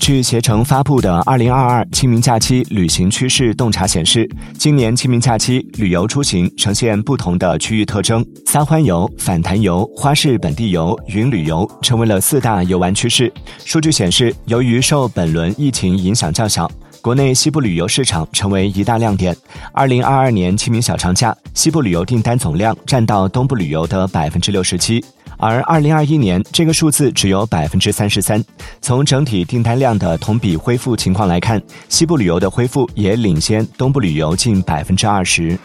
据携程发布的《二零二二清明假期旅行趋势洞察》显示，今年清明假期旅游出行呈现不同的区域特征，撒欢游、反弹游、花式本地游、云旅游成为了四大游玩趋势。数据显示，由于受本轮疫情影响较小，国内西部旅游市场成为一大亮点。二零二二年清明小长假，西部旅游订单总量占到东部旅游的百分之六十七。而二零二一年这个数字只有百分之三十三。从整体订单量的同比恢复情况来看，西部旅游的恢复也领先东部旅游近百分之二十。